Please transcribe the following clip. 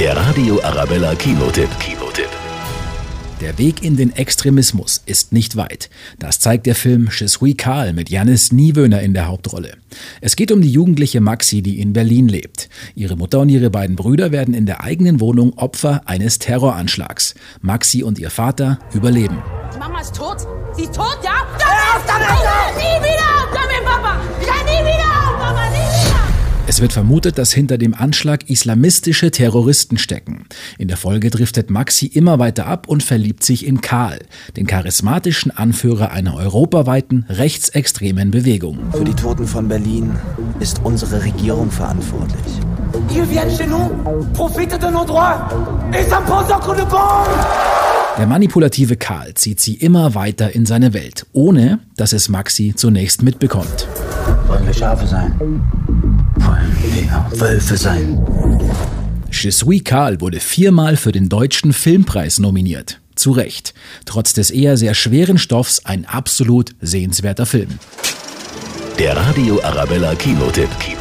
Der Radio Arabella Kinotipp. Kinotipp. Der Weg in den Extremismus ist nicht weit. Das zeigt der Film Je suis Karl mit Janis Niewöhner in der Hauptrolle. Es geht um die jugendliche Maxi, die in Berlin lebt. Ihre Mutter und ihre beiden Brüder werden in der eigenen Wohnung Opfer eines Terroranschlags. Maxi und ihr Vater überleben. Die Mama ist tot. Sie ist tot, ja? Hör auf damit! Es wird vermutet, dass hinter dem Anschlag islamistische Terroristen stecken. In der Folge driftet Maxi immer weiter ab und verliebt sich in Karl, den charismatischen Anführer einer europaweiten rechtsextremen Bewegung. Für die Toten von Berlin ist unsere Regierung verantwortlich. Ils viennent chez nous, profitent de nos droits et s'imposent un coup de bombe! Der manipulative Karl zieht sie immer weiter in seine Welt, ohne dass es Maxi zunächst mitbekommt. Wollen wir Schafe sein? Wollen wir Wölfe sein? Je suis Karl wurde viermal für den Deutschen Filmpreis nominiert. Zu Recht. Trotz des eher sehr schweren Stoffs ein absolut sehenswerter Film. Der Radio Arabella Kinotipp. Kinotipp.